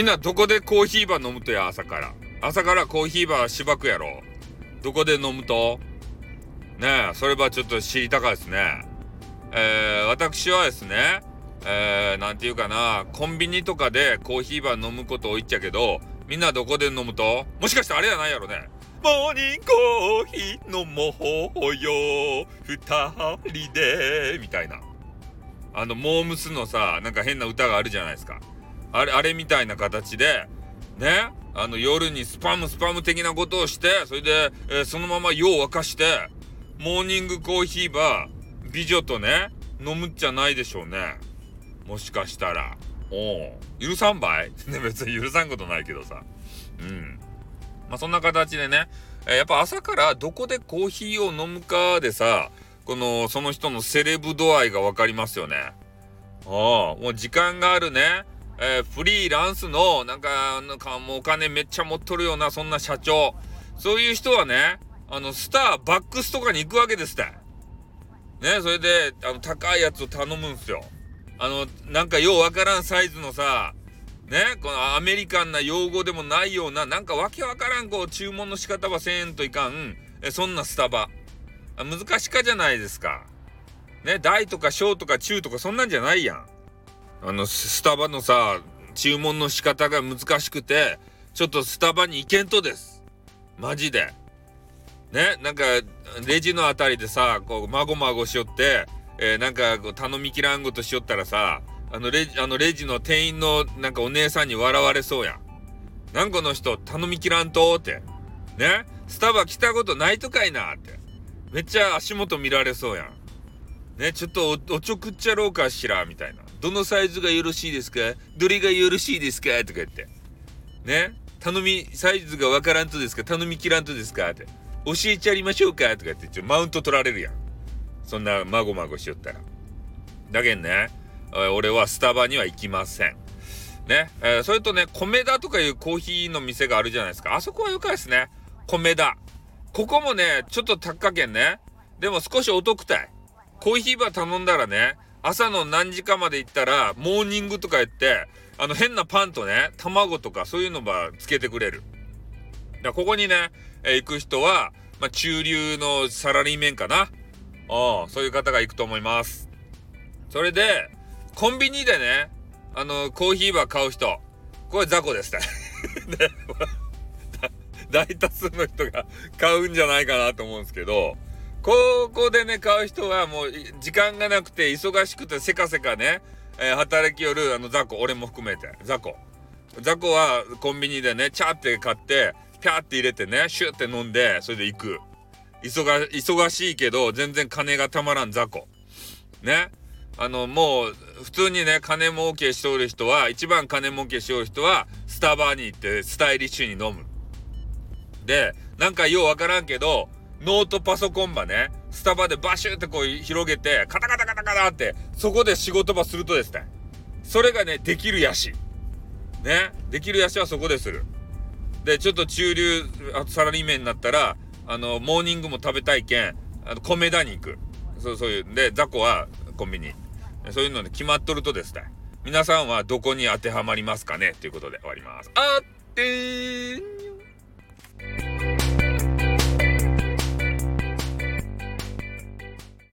みんなどこでコーヒーバー飲むとや、朝から。朝からコーヒーバーしばくやろ。どこで飲むと？ねえ、それはちょっと知りたかですね。えー、私はですね、えー、なんていうかな、コンビニとかでコーヒーバー飲むこと多いっちゃけど、みんなどこで飲むと？もしかしてあれやないやろね。モーニングコーヒー飲もうよ、二人で、みたいな。あの、モームスのさ、なんか変な歌があるじゃないですか。あれ、あれみたいな形で、ね、あの、夜にスパムスパム的なことをして、それで、えー、そのまま夜を沸かして、モーニングコーヒーバー、美女とね、飲むっちゃないでしょうね。もしかしたら。おお許さんばい？ね、別に許さんことないけどさ。うん。まあ、そんな形でね、えー、やっぱ朝からどこでコーヒーを飲むかでさ、この、その人のセレブ度合いがわかりますよね。ああ、もう時間があるね、えー、フリーランスの、なんか、なんかもうお金めっちゃ持っとるような、そんな社長。そういう人はね、あの、スター、バックスとかに行くわけですって。ね、それで、あの、高いやつを頼むんすよ。あの、なんかようわからんサイズのさ、ね、このアメリカンな用語でもないような、なんかわけわからんこう、注文の仕方はせんといかん、え、そんなスタバ。難しかじゃないですか。ね、大とか小とか中とかそんなんじゃないやん。あの、スタバのさ、注文の仕方が難しくて、ちょっとスタバに行けんとです。マジで。ね、なんか、レジのあたりでさ、こう、まごまごしよって、えー、なんか、こう、頼みきらんことしよったらさ、あの、レジ、あの、レジの店員の、なんかお姉さんに笑われそうやん。なんこの人、頼みきらんとって。ね、スタバ来たことないとかいなって。めっちゃ足元見られそうやん。ね、ちょっとお、ちょくっちゃろうかしら、みたいな。どのサイズがよろしいですか？どれがよろしいですか？とか言って。ね？頼み、サイズがわからんとですか？頼みきらんとですか？って。教えちゃいましょうか？とか言って、ちょ、マウント取られるやん。そんな、まごまごしよったら。だけんね、俺はスタバには行きません。ね、えー、それとね、米田とかいうコーヒーの店があるじゃないですか。あそこはよかですね。米田。ここもね、ちょっと高けんね。でも少しお得たい。コーヒーバー頼んだらね、朝の何時かまで行ったら、モーニングとか言って、あの変なパンとね、卵とかそういうのばつけてくれる。だここにね、えー、行く人は、まあ、中流のサラリーメンかな。ああ、そういう方が行くと思います。それで、コンビニでね、あの、コーヒーバー買う人。これ雑魚ですね。ね大多数の人が買うんじゃないかなと思うんですけど、ここでね、買う人はもう時間がなくて忙しくてせかせかね、えー、働きよるあの雑魚、俺も含めて、雑魚。雑魚はコンビニでね、チャーって買って、ピャーって入れてね、シューって飲んで、それで行く。忙、忙しいけど、全然金がたまらん雑魚。ね。あの、もう、普通にね、金儲けしとる人は、一番金儲けしとる人は、スタバに行って、スタイリッシュに飲む。で、なんかようわからんけど、ノートパソコン場ね、スタバでバシューってこう広げて、カタカタカタカタって、そこで仕事場するとですね、それがね、できるやし。ね、できるやしはそこでする。で、ちょっと中流、あとサラリーメンになったら、あの、モーニングも食べたいけん、あの、米田に行く。そう、そういう。で、雑魚はコンビニ。そういうので決まっとるとですね、皆さんはどこに当てはまりますかね？ということで終わります。あってー